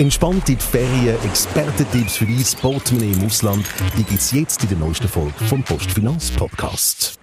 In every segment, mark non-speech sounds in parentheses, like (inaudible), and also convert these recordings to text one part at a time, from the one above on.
Entspannt in die Ferien, Expertentipps für dein Portemonnaie im Ausland, die gibt es jetzt in der neuesten Folge vom Postfinanz Podcast.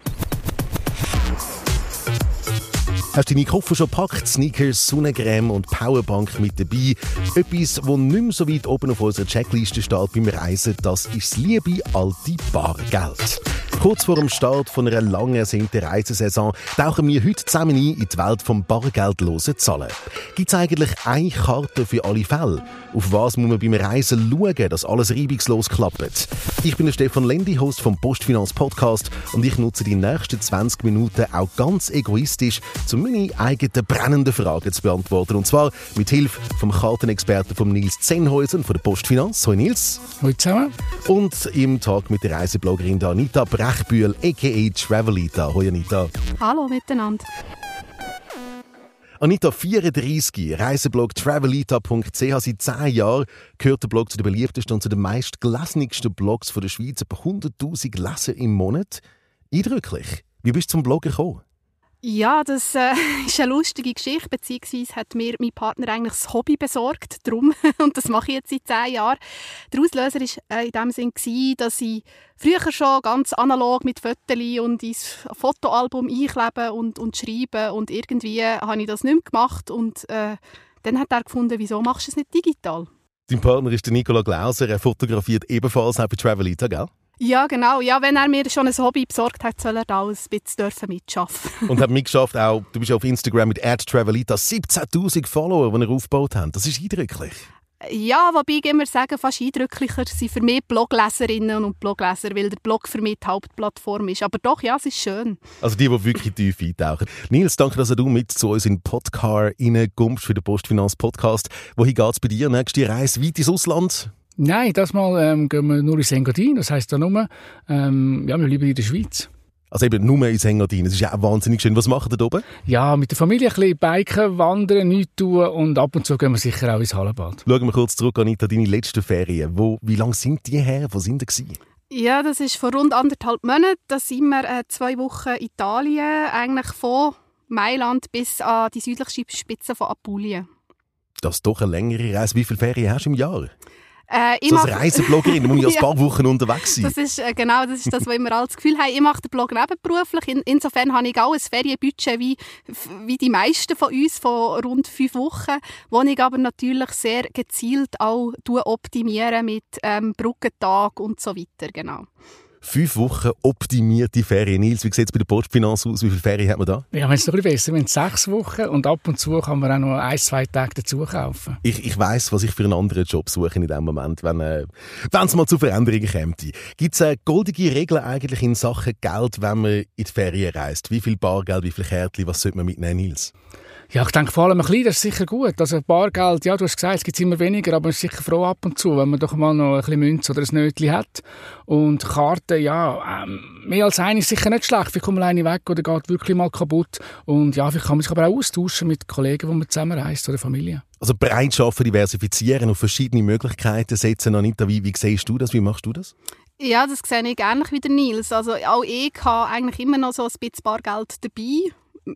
Hast du deine Koffer schon gepackt? Sneakers, Sonnencreme und Powerbank mit dabei? Etwas, das nicht mehr so weit oben auf unserer Checkliste steht beim Reisen, das ist das liebe alte Bargeld. Kurz vor dem Start von einer lang ersehnten Reisesaison tauchen wir heute zusammen ein in die Welt vom bargeldlosen Zahlen. Gibt es eigentlich eine Karte für alle Fälle? Auf was muss man beim Reisen schauen, dass alles reibungslos klappt? Ich bin der Stefan Lendi, Host vom Postfinanz Podcast und ich nutze die nächsten 20 Minuten auch ganz egoistisch, um meine eigenen brennenden Fragen zu beantworten. Und zwar mit Hilfe vom Kartenexperten von Nils Zenhäusen von der Postfinanz. Hallo Nils. Hallo zusammen. Und im Tag mit der Reisebloggerin Anita Brechbühl, a.k.a. Travelita. Hallo Anita. Hallo miteinander. Anita 34, Reiseblog travelita.ch. Seit 10 Jahren gehört der Blog zu den beliebtesten und zu den meistgelesensten Blogs der Schweiz. Etwa 100.000 Leser im Monat. Eindrücklich. Wie bist du zum Bloggen gekommen? Ja, das äh, (laughs) ist eine lustige Geschichte, beziehungsweise hat mir mein Partner eigentlich das Hobby besorgt, drum, (laughs) und das mache ich jetzt seit zehn Jahren. Der Auslöser war äh, in dem Sinn, gewesen, dass ich früher schon ganz analog mit Fotos und ins Fotoalbum einkleben und, und schreiben und irgendwie habe ich das nicht mehr gemacht und äh, dann hat er gefunden, wieso machst du es nicht digital? Dein Partner ist der Nicola Glauser, er fotografiert ebenfalls auch bei Travelita, gell? Ja, genau. Ja, wenn er mir schon ein Hobby besorgt hat, soll er da ein bisschen mitschaffen. (laughs) Und hat mitgeschafft auch, du bist auf Instagram mit @travelita 17.000 Follower, die er aufgebaut hat. Das ist eindrücklich. Ja, wobei ich immer sagen, fast eindrücklicher sind für mich Blogleserinnen und Blogleser, weil der Blog für mich die Hauptplattform ist. Aber doch, ja, es ist schön. Also die, die wirklich (laughs) tief eintauchen. Nils, danke, dass du mit zu uns in Podcar reinkommst für den Postfinanz Podcast. Wohin geht es bei dir? Nächste Reise weit ins Ausland? Nein, das Mal ähm, gehen wir nur ins Engadin. Das heisst da nur, ähm, ja, wir bleiben in der Schweiz. Also eben nur ins Engadin. Das ist ja auch wahnsinnig schön. Was macht ihr da oben? Ja, mit der Familie ein bisschen biken, wandern, nichts tun und ab und zu gehen wir sicher auch ins Hallenbad. Schauen wir kurz zurück, Anita, deine letzten Ferien. Wo, wie lange sind die her? Wo sind die? Ja, das ist vor rund anderthalb Monaten. Da sind wir äh, zwei Wochen in Italien, eigentlich von Mailand bis an die südliche Spitze von Apulien. Das ist doch eine längere Reise. Wie viele Ferien hast du im Jahr? Äh, so als Reisebloggerin muss (laughs) ich ja, ein paar Wochen unterwegs sein. Das ist, äh, genau, das ist das, was wir alle das Gefühl haben. Ich mache den Blog nebenberuflich. In, insofern habe ich auch ein Ferienbudget wie, wie die meisten von uns von rund fünf Wochen, wo ich aber natürlich sehr gezielt auch optimiere mit ähm, Brückentag und so weiter. Genau fünf Wochen optimierte Ferien. Nils, wie sieht es bei der Postfinanz aus? Wie viele Ferien hat man da? Ja, es ist noch ein bisschen besser. Wir haben sechs Wochen und ab und zu kann man auch noch ein, zwei Tage dazu kaufen. Ich, ich weiss, was ich für einen anderen Job suche in dem Moment, wenn äh, es mal zu Veränderungen kommt. Gibt es äh, goldige Regeln eigentlich in Sachen Geld, wenn man in die Ferien reist? Wie viel Bargeld, wie viel Kärtchen, was sollte man mitnehmen, Nils? Ja, ich denke vor allem ein bisschen, das ist sicher gut. Also Bargeld, ja, du hast gesagt, es gibt immer weniger, aber man ist sicher froh ab und zu, wenn man doch mal noch ein bisschen Münze oder ein Nötchen hat. Und Karten, ja, ähm, mehr als eine ist sicher nicht schlecht. Vielleicht kommt mal eine weg oder geht wirklich mal kaputt. Und ja, vielleicht kann man sich aber auch austauschen mit Kollegen, die man zusammen reist oder Familie. Also breit schaffen, diversifizieren, auf verschiedene Möglichkeiten setzen. Anita, wie, wie siehst du das? Wie machst du das? Ja, das sehe ich ähnlich wie der Nils. Also auch ich habe eigentlich immer noch so ein bisschen Bargeld dabei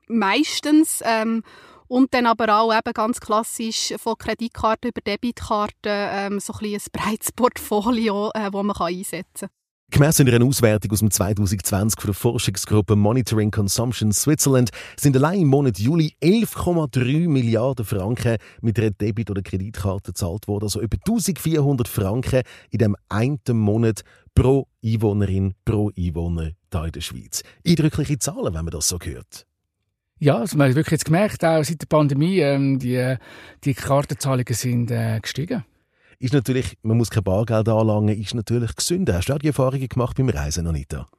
meistens. Ähm, und dann aber auch eben ganz klassisch von Kreditkarte über Debitkarte ähm, so ein, ein breites (laughs) Portfolio, äh, das man kann einsetzen kann. Gemäss einer Auswertung aus dem 2020 von der Forschungsgruppe Monitoring Consumption Switzerland sind allein im Monat Juli 11,3 Milliarden Franken mit einer Debit- oder Kreditkarte gezahlt worden. Also über 1400 Franken in dem einen Monat pro Einwohnerin, pro Einwohner hier in der Schweiz. Eindrückliche Zahlen, wenn man das so hört. Ja, also man hat wirklich jetzt gemerkt, auch seit der Pandemie, ähm, die, die Kartenzahlungen sind äh, gestiegen. Ist natürlich, man muss kein Bargeld anlangen, ist natürlich gesünder. Hast du auch die Erfahrungen gemacht beim Reisen, Anita?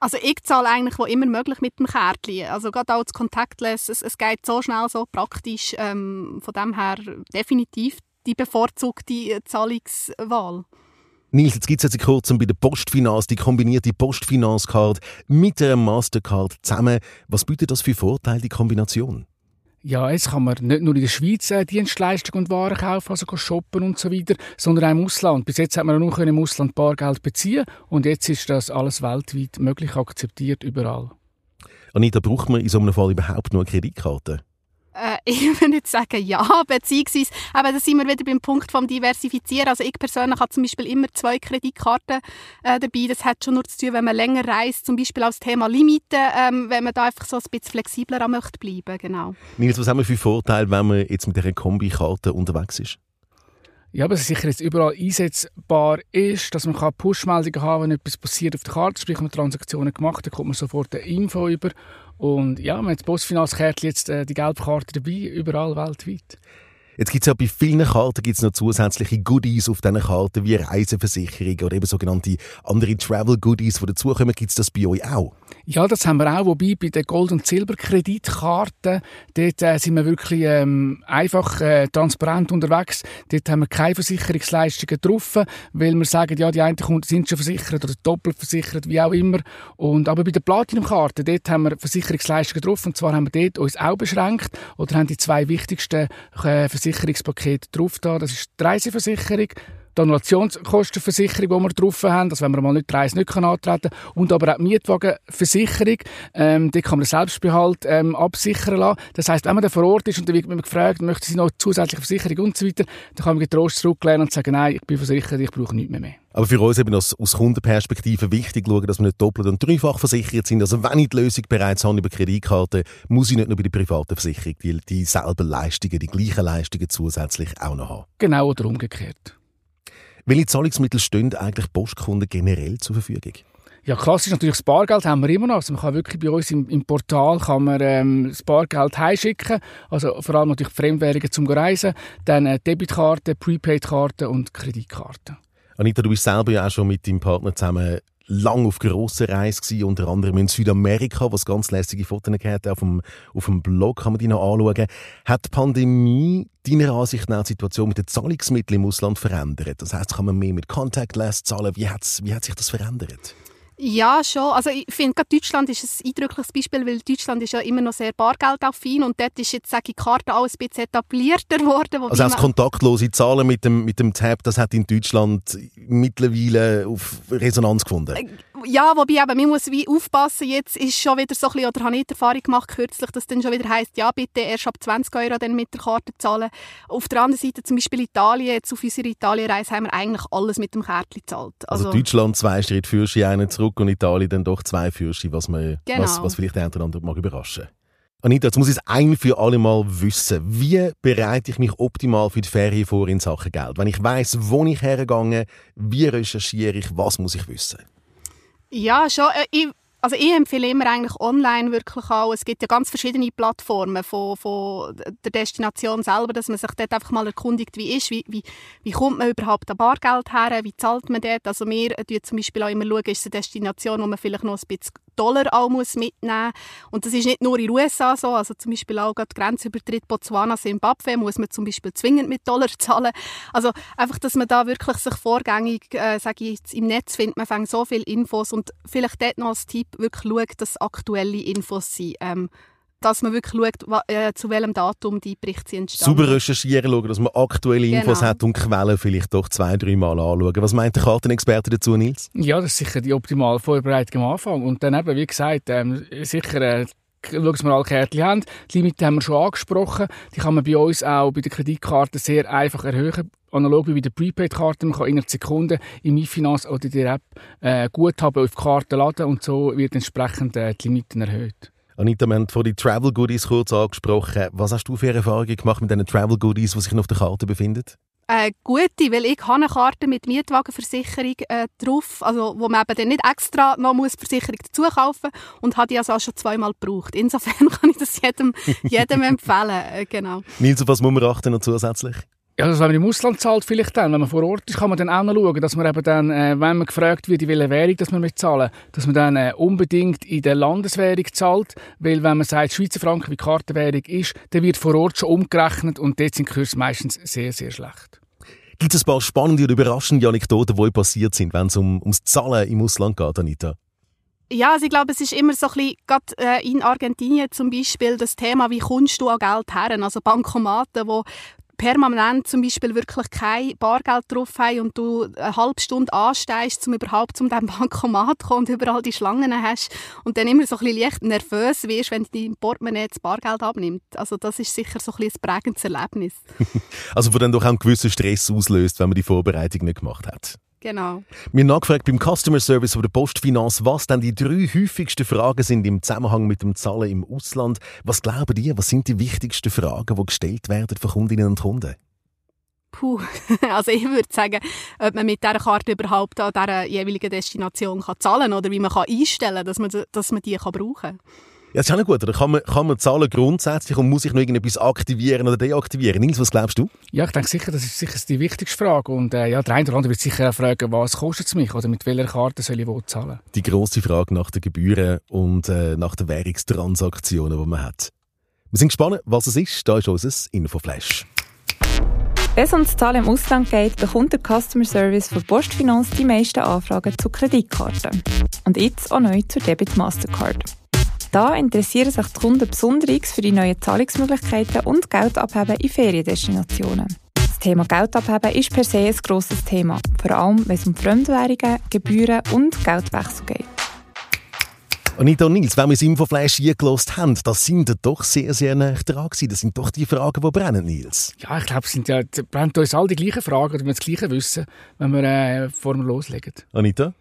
Also ich zahle eigentlich wo immer möglich mit dem Kärtchen. Also gerade auch das Contactless, es, es geht so schnell, so praktisch. Ähm, von dem her definitiv die bevorzugte Zahlungswahl. Nils, jetzt gibt es jetzt kurzem bei der Postfinanz die kombinierte Postfinanz-Card mit einer Mastercard zusammen. Was bietet das für Vorteile, die Kombination? Ja, jetzt kann man nicht nur in der Schweiz äh, Dienstleistungen und Waren kaufen, also shoppen und so weiter, sondern auch im Ausland. Bis jetzt hat man nur im Ausland Bargeld beziehen und jetzt ist das alles weltweit möglich akzeptiert, überall. Anita, braucht man in so einem Fall überhaupt nur eine Kreditkarte? Äh, (laughs) ich würde nicht sagen ja, beziehungsweise, aber da sind wir wieder beim Punkt vom Diversifizieren. Also ich persönlich habe zum Beispiel immer zwei Kreditkarten äh, dabei. Das hat schon nur zu tun, wenn man länger reist, zum Beispiel als Thema Limiten, ähm, wenn man da einfach so ein bisschen flexibler möchte bleiben, genau. Nils, was haben wir für Vorteile, wenn man jetzt mit dieser Kombikarte unterwegs ist? Ja, aber es sicher jetzt überall einsetzbar ist, dass man Push-Meldungen haben kann, wenn etwas passiert auf der Karte, sprich, man Transaktionen gemacht, dann kommt man sofort eine Info über. Und ja, man hat das Postfinanzkärtchen jetzt äh, die gelbe Karte dabei, überall weltweit. Jetzt gibt es ja bei vielen Karten gibt's noch zusätzliche Goodies auf diesen Karten, wie Reiseversicherung oder eben sogenannte andere Travel-Goodies, die dazukommen. Gibt es das bei euch auch? Ja, das haben wir auch. Wobei bei den Gold- und Silberkreditkarten, dort äh, sind wir wirklich ähm, einfach äh, transparent unterwegs. Dort haben wir keine Versicherungsleistungen drauf, weil wir sagen, ja, die einen Kunden sind schon versichert oder doppelt versichert, wie auch immer. Und, aber bei den Platinum-Karten, dort haben wir Versicherungsleistungen drauf. Und zwar haben wir dort uns auch beschränkt oder haben die zwei wichtigsten äh, Versicherungspaket drauf da. Das ist die Reiseversicherung, die Annulationskostenversicherung, die wir drauf haben, dass wenn man mal nicht die Reise nicht antreten kann. Und aber auch die Mietwagenversicherung, ähm, die kann man Selbstbehalt ähm, absichern lassen. Das heisst, wenn man dann vor Ort ist und dann wird man gefragt, möchte sie noch zusätzliche Versicherung und so weiter, dann kann man getrost zurücklehnen und sagen, nein, ich bin versichert, ich brauche nichts mehr. mehr. Aber für uns eben aus, aus Kundenperspektive wichtig schauen, dass wir nicht doppelt und dreifach versichert sind. Also wenn ich die Lösung bereits habe über Kreditkarte, muss ich nicht nur bei der privaten Versicherung die, dieselben Leistungen, die gleichen Leistungen zusätzlich auch noch haben. Genau oder umgekehrt. Welche Zahlungsmittel stehen eigentlich Postkunden generell zur Verfügung? Ja, klassisch natürlich das Bargeld haben wir immer noch. Also man kann wirklich bei uns im, im Portal kann man, ähm, das Bargeld heimschicken. Also vor allem natürlich Fremdwährungen zum Reisen. Dann äh, Debitkarten, Prepaid-Karten und Kreditkarten. Anita, du bist selber ja auch schon mit deinem Partner zusammen lang auf grosser Reise gewesen, unter anderem in Südamerika, was ganz lässige Fotos gehabt auf dem, auf dem Blog, kann man die noch anschauen. Hat die Pandemie deiner Ansicht nach die Situation mit den Zahlungsmitteln im Ausland verändert? Das heißt, kann man mehr mit Contactless zahlen? Wie, wie hat sich das verändert? Ja, schon. Also ich finde, gerade Deutschland ist ein eindrückliches Beispiel, weil Deutschland ist ja immer noch sehr bargeldaffin und dort ist jetzt, sage ich, die Karte auch ein bisschen etablierter geworden. Also das kontaktlose Zahlen mit dem, mit dem Tab, das hat in Deutschland mittlerweile auf Resonanz gefunden? Äh, ja, wobei eben, man muss wie aufpassen, jetzt ist schon wieder so ein bisschen, oder habe ich die Erfahrung gemacht kürzlich, dass dann schon wieder heisst, ja bitte erst ab 20 Euro dann mit der Karte zahlen. Auf der anderen Seite zum Beispiel Italien, jetzt auf unserer Italienreise haben wir eigentlich alles mit dem Kärtchen gezahlt. Also, also Deutschland zwei Schritte Fürschi, einen zurück und Italien dann doch zwei Fürschi, was, man, genau. was, was vielleicht der andere mag überraschen. Anita, jetzt muss ich es ein für alle Mal wissen. Wie bereite ich mich optimal für die Ferien vor in Sachen Geld? Wenn ich weiß, wo ich hergegangen, wie recherchiere ich, was muss ich wissen? Ja, schon. Äh, ich, also ich empfehle immer eigentlich online wirklich auch. Es gibt ja ganz verschiedene Plattformen von, von der Destination selber, dass man sich dort einfach mal erkundigt, wie ist, wie, wie, wie kommt man überhaupt an Bargeld her, wie zahlt man dort. Also wir schauen zum Beispiel auch immer, schauen, ist es eine Destination, wo man vielleicht noch ein bisschen Dollar auch muss mitnehmen Und das ist nicht nur in den USA so. Also zum Beispiel auch gerade Grenzübertritt Botswana, Zimbabwe muss man zum Beispiel zwingend mit Dollar (laughs) zahlen. Also einfach, dass man da wirklich sich vorgängig, äh, sage ich jetzt, im Netz findet, man fängt so viele Infos und vielleicht dort noch als Tipp wirklich schaut, dass aktuelle Infos sind. Ähm, dass man wirklich schaut, äh, zu welchem Datum die Berichte entstanden. Super recherchieren, schauen, dass man aktuelle Infos genau. hat und Quellen vielleicht doch zwei, drei Mal anschauen. Was meint der Kartenexperte dazu, Nils? Ja, das ist sicher die optimale Vorbereitung am Anfang. Und dann eben, wie gesagt, ähm, sicher... Äh, schauen, dass wir alle Kärtchen haben. Die Limite haben wir schon angesprochen. Die kann man bei uns auch bei der Kreditkarte sehr einfach erhöhen. Analog wie bei der Prepaid-Karte. Man kann innerhalb Sekunden im eFinance oder in der App äh, Guthaben auf die Karte laden und so wird entsprechend äh, die Limiten erhöht. Anita, wir haben vor die Travel Goodies kurz angesprochen. Was hast du für Erfahrungen gemacht mit diesen Travel Goodies, die sich auf der Karte befinden? Äh, gute, weil ich habe eine Karte mit Mietwagenversicherung äh, drauf, also wo man eben dann nicht extra noch muss Versicherung dazu kaufen und habe die also auch schon zweimal gebraucht. Insofern (laughs) kann ich das jedem, jedem (laughs) empfehlen. Äh, genau. Nils, auf was muss man achten noch zusätzlich? Ja, also wenn man im Ausland zahlt, vielleicht dann, wenn man vor Ort ist, kann man dann auch noch schauen, dass man eben dann, äh, wenn man gefragt wird, in welcher Währung dass man mit zahlen, dass man dann äh, unbedingt in der Landeswährung zahlt, weil wenn man sagt, Schweizer Franken wie Kartenwährung ist, dann wird vor Ort schon umgerechnet und dort sind die Kurse meistens sehr, sehr schlecht. Gibt es ein paar spannende und überraschende Anekdoten, die passiert sind, wenn es um, ums Zahlen im Ausland geht, Anita? Ja, also ich glaube, es ist immer so ein bisschen, gerade äh, in Argentinien zum Beispiel, das Thema, wie kommst du an Geld her? Also Bankomaten, wo permanent zum Beispiel wirklich kein Bargeld drauf haben und du eine halbe Stunde anstehst, um überhaupt zum diesem (laughs) Bankomat zu kommen und überall die Schlangen hast und dann immer so ein bisschen leicht nervös wirst, wenn dein Portemonnaie das Bargeld abnimmt. Also das ist sicher so ein, ein prägendes Erlebnis. (laughs) also wo dann doch auch einen gewissen Stress auslöst, wenn man die Vorbereitung nicht gemacht hat. Genau. Wir haben nachgefragt beim Customer Service oder Postfinanz, was dann die drei häufigsten Fragen sind im Zusammenhang mit dem Zahlen im Ausland. Was glauben die, was sind die wichtigsten Fragen, die gestellt werden von Kundinnen und Kunden? Puh, (laughs) also ich würde sagen, ob man mit dieser Karte überhaupt an dieser jeweiligen Destination kann zahlen kann oder wie man kann einstellen kann, dass man, dass man die kann brauchen kann. Ja, das ist auch nicht gut. Oder kann man, kann man zahlen grundsätzlich und muss ich noch irgendetwas aktivieren oder deaktivieren? Nils, was glaubst du? Ja, ich denke sicher, das ist sicher die wichtigste Frage. Und äh, ja, der eine oder andere wird sicher auch fragen, was kostet es mich oder mit welcher Karte soll ich wo zahlen? Die grosse Frage nach den Gebühren und äh, nach den Währungstransaktionen, die man hat. Wir sind gespannt, was es ist. Da ist unser Infoflash. Wenn es um das Zahlen im Ausland geht, bekommt der Customer Service von Postfinanz die meisten Anfragen zu Kreditkarten. Und jetzt auch neu zur Debit Mastercard. Da interessieren sich die Kunden besonders für die neuen Zahlungsmöglichkeiten und Geld abheben in Feriendestinationen. Das Thema Geld abheben ist per se ein grosses Thema, vor allem wenn es um Fremdwährungen, Gebühren und Geldwechsel geht. Anita und Nils, wenn wir das Infoflash eingelost haben, das sind doch sehr, sehr nah dran gewesen. Das sind doch die Fragen, die brennen, Nils. Ja, ich glaube, es sind ja, brennt uns alle die gleichen Fragen, oder wir das Gleiche wissen, wenn wir äh, vor dem loslegen. Anita?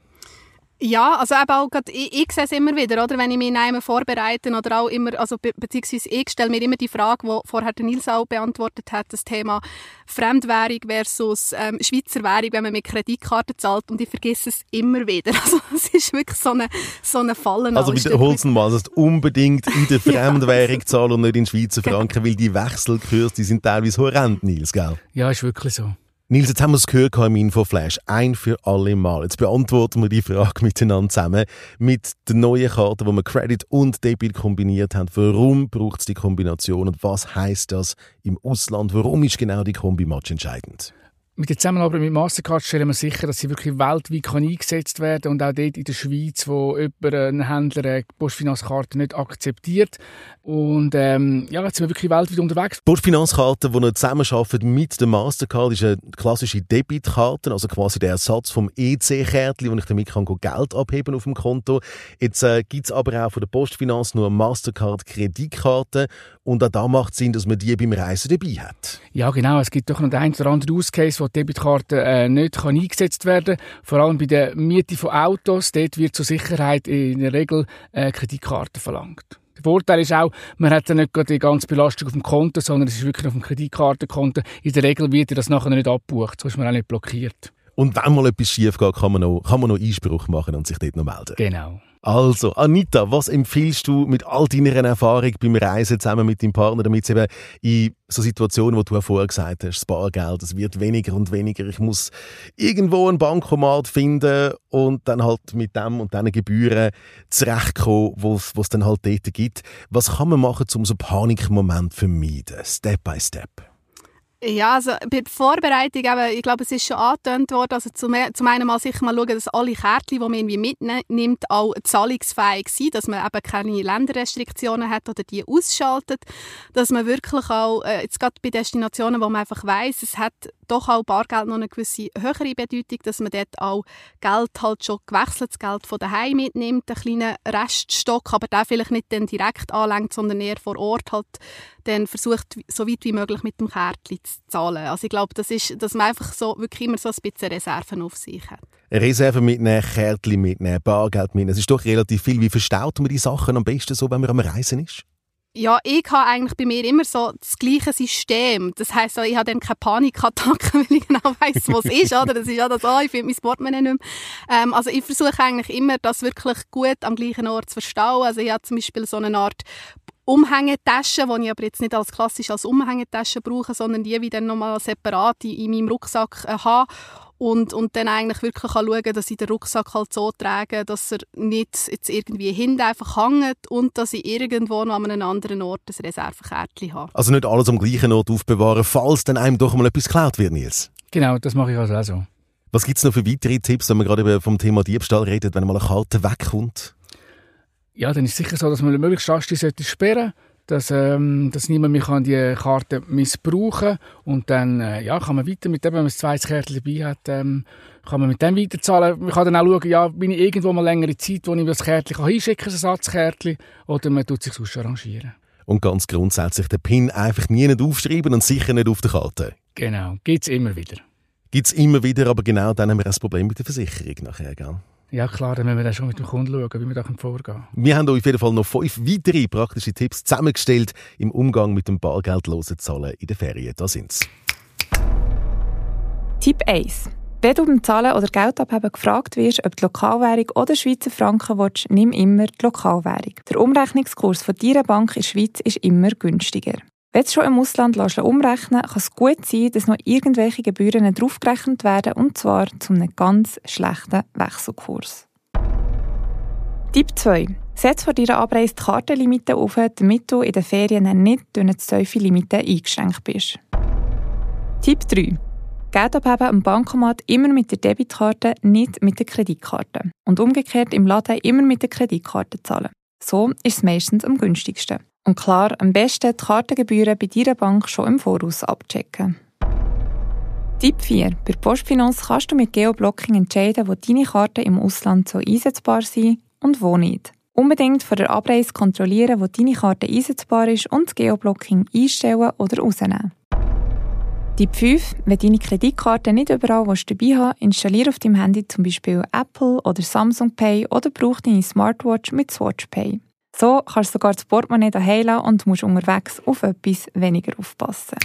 Ja, also eben auch grad, ich, ich sehe es immer wieder, oder? wenn ich mich in einem vorbereite oder auch immer, also be beziehungsweise ich stelle mir immer die Frage, die vorher der Nils auch beantwortet hat, das Thema Fremdwährung versus ähm, Schweizer Währung, wenn man mit Kreditkarte zahlt und ich vergesse es immer wieder. (laughs) Also es ist wirklich so eine, so eine Falle. Also wiederholst du mal, dass du unbedingt in der (laughs) Fremdwährung zahlen und nicht in Schweizer Franken, weil die Wechselkurse, die sind teilweise horrend, Nils, gell? Ja, ist wirklich so. Nils, jetzt haben wir es gehört im Infoflash. Ein für alle Mal. Jetzt beantworten wir die Frage (laughs) miteinander zusammen. Mit der neuen Karte, wo wir Credit und Debit kombiniert haben. Warum braucht es die Kombination und was heißt das im Ausland? Warum ist genau die Kombi-Match entscheidend? Mit der Zusammenarbeit mit Mastercard stellen wir sicher, dass sie wirklich weltweit eingesetzt werden und auch dort in der Schweiz, wo jemand, ein Händler eine Postfinanzkarte nicht akzeptiert. Und ähm, ja, jetzt sind wir wirklich weltweit unterwegs. Postfinanzkarte, die wir zusammenarbeiten mit der Mastercard, ist eine klassische Debitkarte, also quasi der Ersatz vom EC-Kärtchen, wo ich damit kann Geld abheben auf dem Konto. Jetzt äh, gibt es aber auch von der Postfinanz nur Mastercard-Kreditkarte und auch da macht es Sinn, dass man die beim Reisen dabei hat. Ja, genau. Es gibt doch noch den einen oder anderen Use Case, wo die Debitkarte äh, nicht kann eingesetzt werden kann. Vor allem bei der Miete von Autos. Dort wird zur Sicherheit in der Regel äh, Kreditkarte verlangt. Der Vorteil ist auch, man hat dann nicht die ganze Belastung auf dem Konto, sondern es ist wirklich auf dem Kreditkartenkonto. In der Regel wird das nachher nicht abgebucht, so ist man auch nicht blockiert. Und wenn mal etwas schief geht, kann man noch, kann man noch Einspruch machen und sich dort noch melden. Genau. Also, Anita, was empfiehlst du mit all deiner Erfahrung beim Reisen zusammen mit deinem Partner, damit es eben in so Situationen, wo du vorher gesagt hast, das Bargeld, es wird weniger und weniger, ich muss irgendwo ein Bankomat finden und dann halt mit dem und diesen Gebühren zurechtkommen, was es dann halt dort gibt. Was kann man machen, um so Panikmoment zu vermeiden, Step by Step? Ja, also bei der Vorbereitung, eben, ich glaube, es ist schon angetönt worden, also zum, zum einen mal sicher mal schauen, dass alle Kärtchen, die man irgendwie mitnimmt, auch zahlungsfähig sind, dass man eben keine Länderrestriktionen hat oder die ausschaltet, dass man wirklich auch, äh, jetzt gerade bei Destinationen, wo man einfach weiß, es hat doch auch Bargeld noch eine gewisse höhere Bedeutung, dass man dort auch Geld halt schon gewechseltes Geld von daheim mitnimmt, einen kleinen Reststock, aber der vielleicht nicht dann direkt anlenkt, sondern eher vor Ort halt dann versucht, so weit wie möglich mit dem Kärtchen zu zahlen. Also ich glaube, das ist, dass man einfach so wirklich immer so ein bisschen Reserven auf sich hat. Reserven mitnehmen, Kärtchen mitnehmen, Bargeld mitnehmen. Es ist doch relativ viel. Wie verstaut man die Sachen am besten so, wenn man am Reisen ist? Ja, ich habe eigentlich bei mir immer so das gleiche System. Das heisst, ich habe dann keine Panikattacke, (laughs) weil ich genau weiss, was es ist. Oder? Das ist ja das, oh, ich finde mein Portemonnaie nicht mehr. Ähm, also ich versuche eigentlich immer, das wirklich gut am gleichen Ort zu verstauen. Also ich habe zum Beispiel so eine Art Umhängetasche, die ich aber jetzt nicht als klassisch als Umhängetasche brauche, sondern die wieder nochmal separat in, in meinem Rucksack äh, habe und, und dann eigentlich wirklich schauen kann, dass ich den Rucksack halt so trage, dass er nicht jetzt irgendwie hinten einfach hängt und dass ich irgendwo noch an einem anderen Ort ein Reservekärtchen habe. Also nicht alles am gleichen Ort aufbewahren, falls dann einem doch mal etwas geklaut wird, Nils? Genau, das mache ich also auch so. Was gibt es noch für weitere Tipps, wenn man gerade vom Thema Diebstahl redet, wenn mal eine Karte wegkommt? Ja, dann ist es sicher so, dass man möglichst rasch die sollte sperren dass, ähm, dass niemand mehr kann die Karte missbrauchen kann. Und dann äh, ja, kann man weiter mit dem, wenn man ein zweites Kärtchen dabei hat, ähm, kann man mit dem weiterzahlen. Man kann dann auch schauen, ja, bin ich irgendwo mal längere Zeit, wo ich das Kärtchen kann hinschicken kann, ein Ersatzkärtchen, oder man tut sich sonst arrangieren. Und ganz grundsätzlich den PIN einfach nie nicht aufschreiben und sicher nicht auf der Karte. Genau, gibt es immer wieder. Gibt es immer wieder, aber genau dann haben wir ein Problem mit der Versicherung nachher, gell? Ja klar, dann müssen wir dann schon mit dem Kunden schauen, wie wir da vorgehen können. Wir haben euch auf jeden Fall noch fünf weitere praktische Tipps zusammengestellt im Umgang mit dem bargeldlosen Zahlen in den Ferien. Da sind's. Tipp 1. Wenn du beim Zahlen oder Geldabheben gefragt wirst, ob die Lokalwährung oder Schweizer Franken willst, nimm immer die Lokalwährung. Der Umrechnungskurs von deiner Bank in der Schweiz ist immer günstiger. Wenn du schon im Ausland umrechnen kann es gut sein, dass noch irgendwelche Gebühren draufgerechnet werden, und zwar zu einem ganz schlechten Wechselkurs. Tipp 2. Setz vor deiner Abreise die Kartenlimite auf, damit du in den Ferien nicht durch eine zu tiefe Limite eingeschränkt bist. Tipp 3. Geld abheben am Bankomat immer mit der Debitkarte, nicht mit der Kreditkarte. Und umgekehrt im Laden immer mit der Kreditkarte zahlen. So ist es meistens am günstigsten. Und klar, am besten die Kartengebühren bei deiner Bank schon im Voraus abchecken. Tipp 4. Bei Postfinanz kannst du mit Geoblocking entscheiden, wo deine Karten im Ausland so einsetzbar sind und wo nicht. Unbedingt vor der Abreise kontrollieren, wo deine Karte einsetzbar ist und das Geoblocking einstellen oder rausnehmen. Tipp 5. Wenn deine Kreditkarte nicht überall dabei hast, installiere auf deinem Handy zum Beispiel Apple oder Samsung Pay oder brauch deine Smartwatch mit Swatch Pay. So kannst du sogar das Portemonnaie daheim und musst unterwegs auf etwas weniger aufpassen.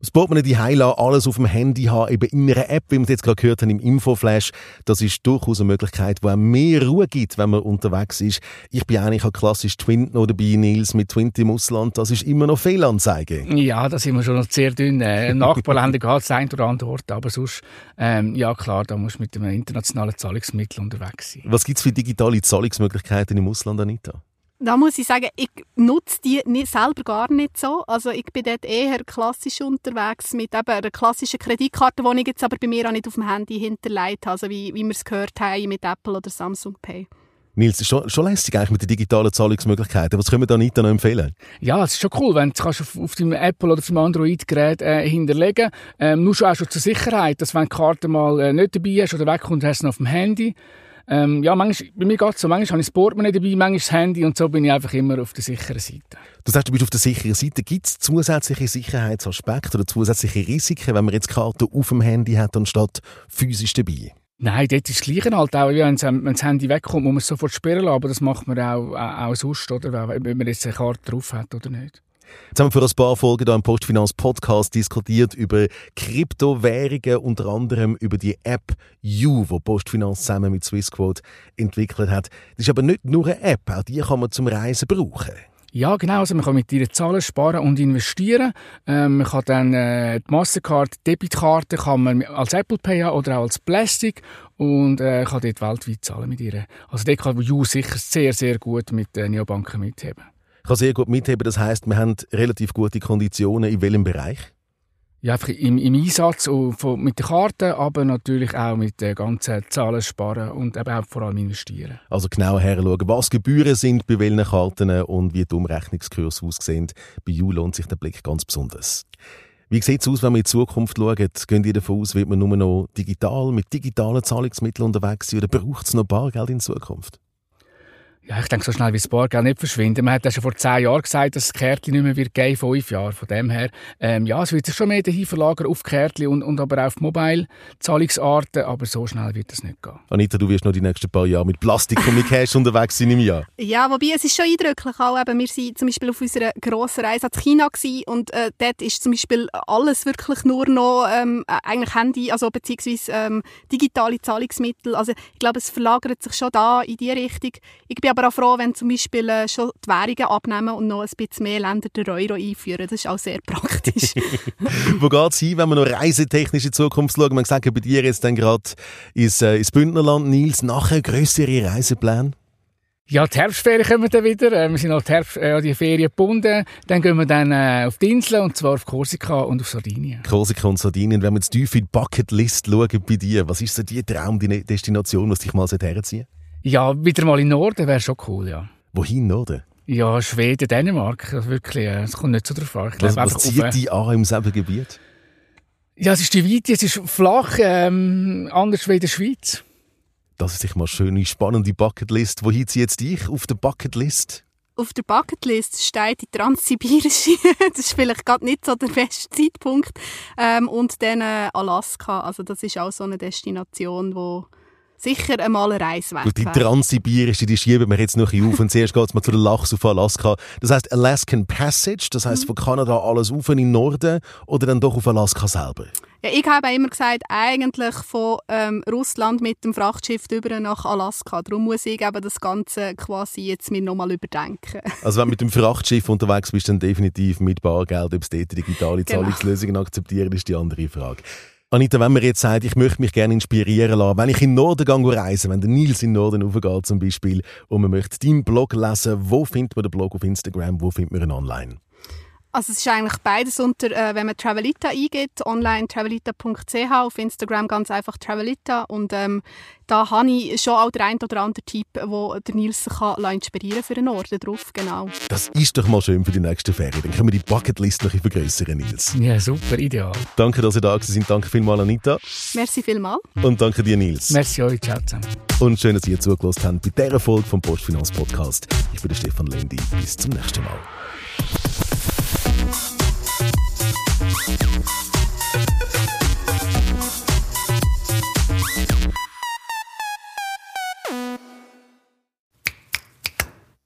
Das Portemonnaie die lassen, alles auf dem Handy haben, eben in einer App, wie wir es jetzt gerade gehört haben, im Infoflash. Das ist durchaus eine Möglichkeit, die einem mehr Ruhe gibt, wenn man unterwegs ist. Ich bin eigentlich auch klassisch Twint noch dabei, Nils, mit Twint im Ausland. Das ist immer noch Fehlanzeige. Ja, da sind wir schon noch sehr dünn. Äh, Nachbarländer geht es ein oder andere Ort, aber sonst, ähm, ja klar, da musst du mit einem internationalen Zahlungsmittel unterwegs sein. Was gibt es für digitale Zahlungsmöglichkeiten im Ausland, Anita? Da muss ich sagen, ich nutze die nicht, selber gar nicht so. Also ich bin dort eher klassisch unterwegs mit eben einer klassischen Kreditkarte, die ich jetzt aber bei mir auch nicht auf dem Handy hinterlegt habe, also wie, wie wir es gehört haben mit Apple oder Samsung Pay. Nils, schon, schon lässig eigentlich mit den digitalen Zahlungsmöglichkeiten. Was können wir da nicht noch empfehlen? Ja, es ist schon cool, wenn du kannst auf, auf deinem Apple oder auf deinem Android-Gerät äh, hinterlegen ähm, Nur schon auch schon zur Sicherheit, dass wenn die Karte mal äh, nicht dabei ist oder wegkommt, hast du noch auf dem Handy. Ähm, ja, manchmal, bei mir geht es so. Manchmal habe ich das Portemonnaie dabei, manchmal das Handy und so bin ich einfach immer auf der sicheren Seite. Du sagst, du bist auf der sicheren Seite. Gibt es zusätzliche Sicherheitsaspekte oder zusätzliche Risiken, wenn man jetzt Karte auf dem Handy hat, anstatt physisch dabei? Nein, dort ist das Gleiche halt auch. Wenn das Handy wegkommt, muss man es sofort sperren lassen, aber das macht man auch, auch, auch sonst, oder? wenn man jetzt eine Karte drauf hat oder nicht. Jetzt haben wir vor ein paar Folgen hier im Postfinanz Podcast diskutiert über Kryptowährungen, unter anderem über die App You, die Postfinanz zusammen mit Swissquote entwickelt hat. Das ist aber nicht nur eine App, auch die kann man zum Reisen brauchen. Ja, genau. Also man kann mit ihr zahlen, sparen und investieren. Ähm, man kann dann äh, die Mastercard, Debitkarte kann man als Apple Pay oder auch als Plastic und äh, kann dort weltweit zahlen mit ihr. Also dort kann You sicher sehr, sehr gut mit den Neobanken mitheben kann sehr gut mitheben. Das heißt, wir haben relativ gute Konditionen. In welchem Bereich? Ja, einfach im, im Einsatz mit den Karten, aber natürlich auch mit den ganzen Zahlen sparen und eben auch vor allem investieren. Also genau herschauen, was Gebühren sind bei welchen Karten und wie die Umrechnungskurse aussehen. Bei You lohnt sich der Blick ganz besonders. Wie sieht es aus, wenn wir in die Zukunft schauen? Gehen die davon aus, wird man nur noch digital, mit digitalen Zahlungsmitteln unterwegs sein oder braucht es noch Bargeld in Zukunft? Ja, ich denke, so schnell wie das Bargeld nicht verschwinden. Man hat ja schon vor zehn Jahren gesagt, dass das Kärtchen nicht mehr wird geben, fünf Jahre. Von dem her, ähm, ja, es wird sich schon mehr dahin verlagern auf Kärtchen und, und aber auch auf Mobile-Zahlungsarten, aber so schnell wird das nicht gehen. Anita, du wirst noch die nächsten paar Jahre mit Plastik und mit Cash (laughs) unterwegs sein im Jahr. Ja, wobei es ist schon eindrücklich auch, eben, wir waren zum Beispiel auf unserer grossen Reise in China gewesen, und äh, dort ist zum Beispiel alles wirklich nur noch ähm, eigentlich Handy, also beziehungsweise ähm, digitale Zahlungsmittel. Also ich glaube, es verlagert sich schon da in die Richtung. Ich bin aber auch froh, wenn zum Beispiel äh, schon die Währungen abnehmen und noch ein bisschen mehr Länder den Euro einführen. Das ist auch sehr praktisch. (laughs) Wo geht es hin, wenn wir noch reisetechnisch in Zukunft schauen? Man sagt bei dir jetzt dann gerade ins, äh, ins Bündnerland, Nils, nachher größere Reisepläne? Ja, die Herbstferien kommen dann wieder. Äh, wir sind noch die, Herbst, äh, die Ferien gebunden. Dann gehen wir dann äh, auf die Insel, und zwar auf Korsika und auf Sardinien. Korsika und Sardinien. Wenn wir jetzt tief in die Bucketlist schauen bei dir, was ist so die Traum, die was dich mal herziehen ja, wieder mal in Norden wäre schon cool, ja. Wohin Norden? Ja, Schweden, Dänemark, also wirklich, äh, es kommt nicht so drauf an. Ich Was, was zieht auf, äh, die an im selben Gebiet? Ja, es ist die Weite, es ist flach, ähm, anders wie in der Schweiz. Das ist sicher mal eine schöne, spannende Bucketlist. Wohin zieht jetzt dich auf der Bucketlist? Auf der Bucketlist steht die Transsibirische. (laughs) das ist vielleicht gerade nicht so der beste Zeitpunkt. Ähm, und dann äh, Alaska. Also das ist auch so eine Destination, wo sicher einmal eine Reise wert die. Transsibirische, die schieben wir jetzt noch ein auf. Und zuerst geht es mal zu der Lachs auf Alaska. Das heißt Alaskan Passage, das Mhm. heißt von Kanada alles auf in den Norden oder dann doch auf Alaska selber? Ja, ich habe immer gesagt, eigentlich von ähm, Russland mit dem Frachtschiff über nach Alaska. Darum muss ich eben das Ganze quasi jetzt mir nochmal überdenken. (laughs) Also wenn du mit dem Frachtschiff unterwegs bist, dann definitiv mit Bargeld. Ob es dort digitale Genau. Zahlungslösungen akzeptieren, ist die andere Frage. Anita, wenn man jetzt sagt, ich möchte mich gerne inspirieren lassen, wenn ich in den Norden gehe reisen, wenn der Nils in den Norden raufgeht zum Beispiel und man möchte deinen Blog lesen, wo findet man den Blog auf Instagram, wo findet man ihn online? Also es ist eigentlich beides unter, äh, wenn man Travelita eingibt, online travelita.ch, auf Instagram ganz einfach Travelita und ähm, da habe ich schon auch den einen oder anderen Tipp, wo der Nils sich kann inspirieren für den Norden drauf, genau. Das ist doch mal schön für die nächste Ferien. Dann können wir die Bucketlist noch ein bisschen vergrössern, Nils. Ja, super, ideal. Danke, dass ihr da gewesen sind. Danke vielmals, Anita. Merci vielmals. Und danke dir, Nils. Merci euch, ciao zusammen. Und schön, dass ihr zugelassen habt bei dieser Folge vom Postfinanz Podcast. Ich bin der Stefan Lendi. Bis zum nächsten Mal. Thank you.